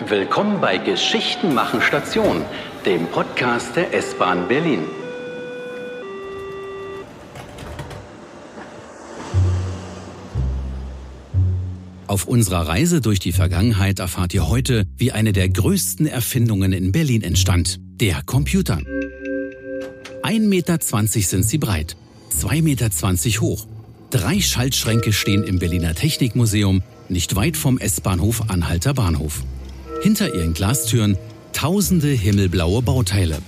Willkommen bei Geschichten machen Station, dem Podcast der S-Bahn Berlin. Auf unserer Reise durch die Vergangenheit erfahrt ihr heute, wie eine der größten Erfindungen in Berlin entstand, der Computer. 1,20 Meter sind sie breit, 2,20 Meter hoch. Drei Schaltschränke stehen im Berliner Technikmuseum, nicht weit vom S-Bahnhof Anhalter Bahnhof. Hinter ihren Glastüren tausende himmelblaue Bauteile.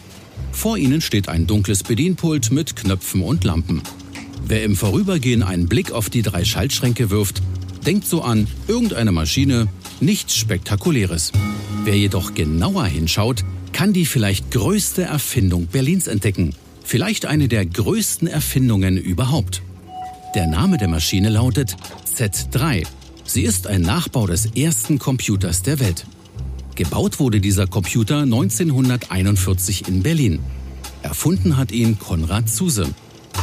Vor ihnen steht ein dunkles Bedienpult mit Knöpfen und Lampen. Wer im Vorübergehen einen Blick auf die drei Schaltschränke wirft, denkt so an irgendeine Maschine, nichts Spektakuläres. Wer jedoch genauer hinschaut, kann die vielleicht größte Erfindung Berlins entdecken. Vielleicht eine der größten Erfindungen überhaupt. Der Name der Maschine lautet Z3. Sie ist ein Nachbau des ersten Computers der Welt. Gebaut wurde dieser Computer 1941 in Berlin. Erfunden hat ihn Konrad Zuse.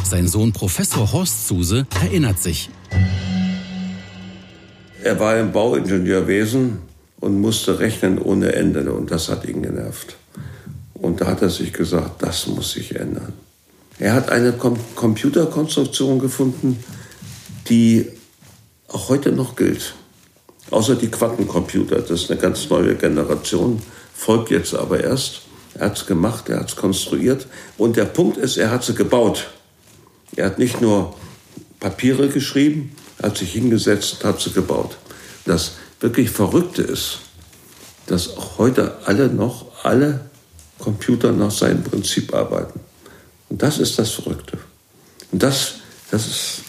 Sein Sohn Professor Horst Zuse erinnert sich. Er war im Bauingenieurwesen und musste rechnen ohne Ende und das hat ihn genervt. Und da hat er sich gesagt, das muss sich ändern. Er hat eine Com Computerkonstruktion gefunden, die auch heute noch gilt. Außer die Quantencomputer, das ist eine ganz neue Generation, folgt jetzt aber erst. Er hat es gemacht, er hat es konstruiert. Und der Punkt ist, er hat sie gebaut. Er hat nicht nur Papiere geschrieben, er hat sich hingesetzt und hat sie gebaut. Das wirklich Verrückte ist, dass auch heute alle noch, alle Computer nach seinem Prinzip arbeiten. Und das ist das Verrückte. Und das, das ist,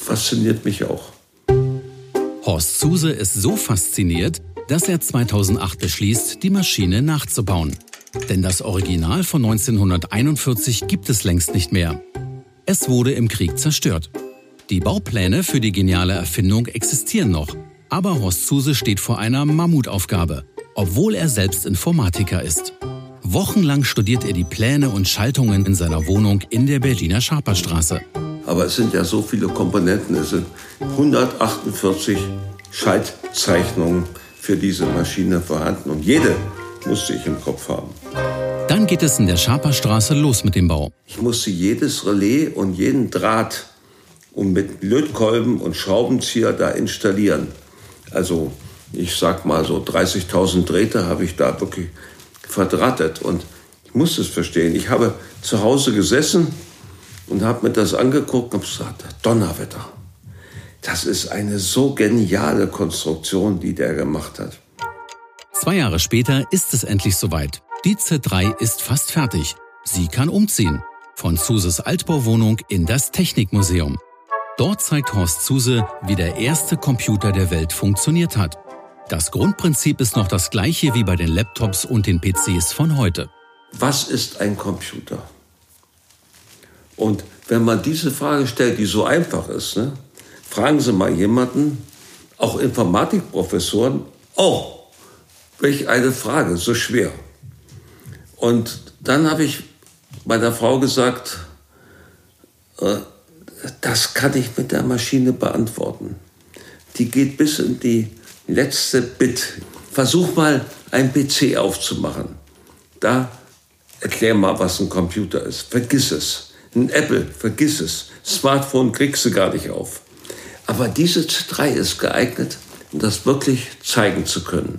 fasziniert mich auch. Horst Zuse ist so fasziniert, dass er 2008 beschließt, die Maschine nachzubauen. Denn das Original von 1941 gibt es längst nicht mehr. Es wurde im Krieg zerstört. Die Baupläne für die geniale Erfindung existieren noch, aber Horst Zuse steht vor einer Mammutaufgabe, obwohl er selbst Informatiker ist. Wochenlang studiert er die Pläne und Schaltungen in seiner Wohnung in der Berliner Schaperstraße. Aber es sind ja so viele Komponenten. Es sind 148 Schaltzeichnungen für diese Maschine vorhanden. Und jede musste ich im Kopf haben. Dann geht es in der Schaperstraße los mit dem Bau. Ich musste jedes Relais und jeden Draht und mit Lötkolben und Schraubenzieher da installieren. Also ich sag mal so 30.000 Drähte habe ich da wirklich verdrahtet und ich musste es verstehen. Ich habe zu Hause gesessen und habe mir das angeguckt und gesagt, Donnerwetter. Das ist eine so geniale Konstruktion, die der gemacht hat. Zwei Jahre später ist es endlich soweit. Die Z3 ist fast fertig. Sie kann umziehen. Von Zuses Altbauwohnung in das Technikmuseum. Dort zeigt Horst Zuse, wie der erste Computer der Welt funktioniert hat. Das Grundprinzip ist noch das gleiche wie bei den Laptops und den PCs von heute. Was ist ein Computer? Und wenn man diese Frage stellt, die so einfach ist, ne, fragen Sie mal jemanden, auch Informatikprofessoren, oh, welch eine Frage, so schwer. Und dann habe ich meiner Frau gesagt, äh, das kann ich mit der Maschine beantworten. Die geht bis in die letzte Bit. Versuch mal, ein PC aufzumachen. Da erklär mal, was ein Computer ist. Vergiss es. Ein Apple, vergiss es. Smartphone kriegst du gar nicht auf. Aber diese Z3 ist geeignet, um das wirklich zeigen zu können.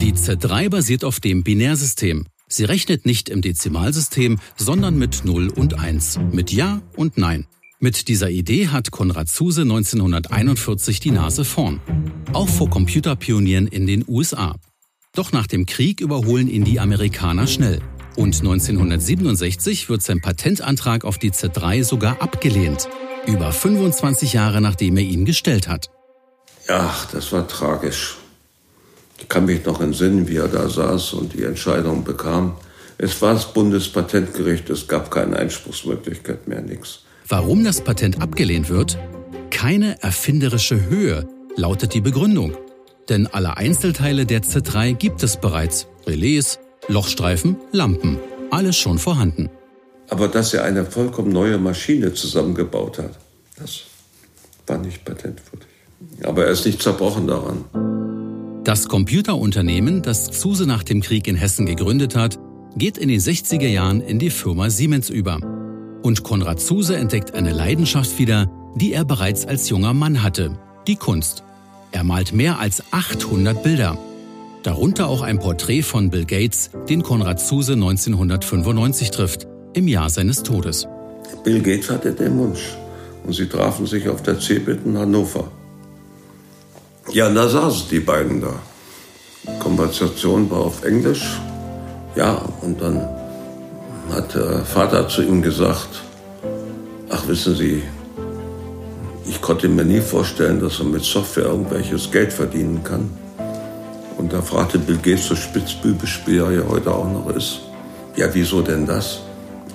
Die Z3 basiert auf dem Binärsystem. Sie rechnet nicht im Dezimalsystem, sondern mit 0 und 1, mit Ja und Nein. Mit dieser Idee hat Konrad Zuse 1941 die Nase vorn. Auch vor Computerpionieren in den USA. Doch nach dem Krieg überholen ihn die Amerikaner schnell. Und 1967 wird sein Patentantrag auf die Z3 sogar abgelehnt. Über 25 Jahre nachdem er ihn gestellt hat. Ach, das war tragisch. Ich kann mich noch entsinnen, wie er da saß und die Entscheidung bekam. Es war das Bundespatentgericht, es gab keine Einspruchsmöglichkeit mehr, nichts. Warum das Patent abgelehnt wird? Keine erfinderische Höhe, lautet die Begründung. Denn alle Einzelteile der Z3 gibt es bereits. Relais, Lochstreifen, Lampen, alles schon vorhanden. Aber dass er eine vollkommen neue Maschine zusammengebaut hat, das war nicht patentwürdig. Aber er ist nicht zerbrochen daran. Das Computerunternehmen, das Zuse nach dem Krieg in Hessen gegründet hat, geht in den 60er Jahren in die Firma Siemens über. Und Konrad Zuse entdeckt eine Leidenschaft wieder, die er bereits als junger Mann hatte, die Kunst. Er malt mehr als 800 Bilder. Darunter auch ein Porträt von Bill Gates, den Konrad Zuse 1995 trifft, im Jahr seines Todes. Bill Gates hatte den Wunsch und sie trafen sich auf der CeBIT in Hannover. Ja, da saßen die beiden da. Die Konversation war auf Englisch. Ja, und dann hat der Vater zu ihm gesagt, ach wissen Sie, ich konnte mir nie vorstellen, dass man mit Software irgendwelches Geld verdienen kann. Und da fragte Bill Gates, so spitzbübisch wie er ja heute auch noch ist, ja, wieso denn das?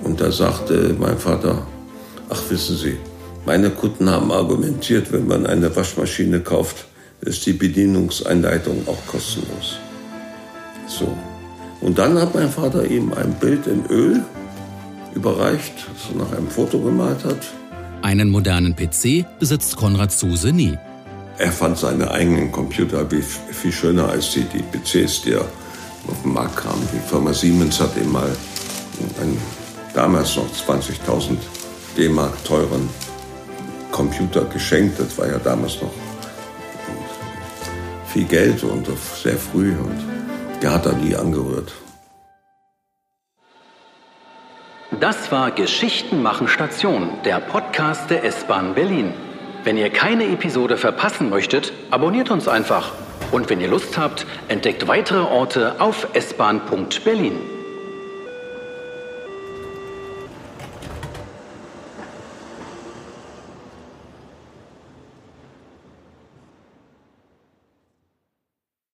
Und da sagte mein Vater, ach wissen Sie, meine Kunden haben argumentiert, wenn man eine Waschmaschine kauft, ist die Bedienungseinleitung auch kostenlos. So. Und dann hat mein Vater ihm ein Bild in Öl überreicht, das er nach einem Foto gemalt hat. Einen modernen PC besitzt Konrad Zuse nie. Er fand seine eigenen Computer viel schöner als die, die PCs, die auf den Markt kamen. Die Firma Siemens hat ihm mal einen damals noch 20.000 D-Mark teuren Computer geschenkt. Das war ja damals noch viel Geld und sehr früh und der hat er nie angerührt. Das war Geschichten machen Station, der Podcast der S-Bahn Berlin. Wenn ihr keine Episode verpassen möchtet, abonniert uns einfach. Und wenn ihr Lust habt, entdeckt weitere Orte auf s-bahn.berlin.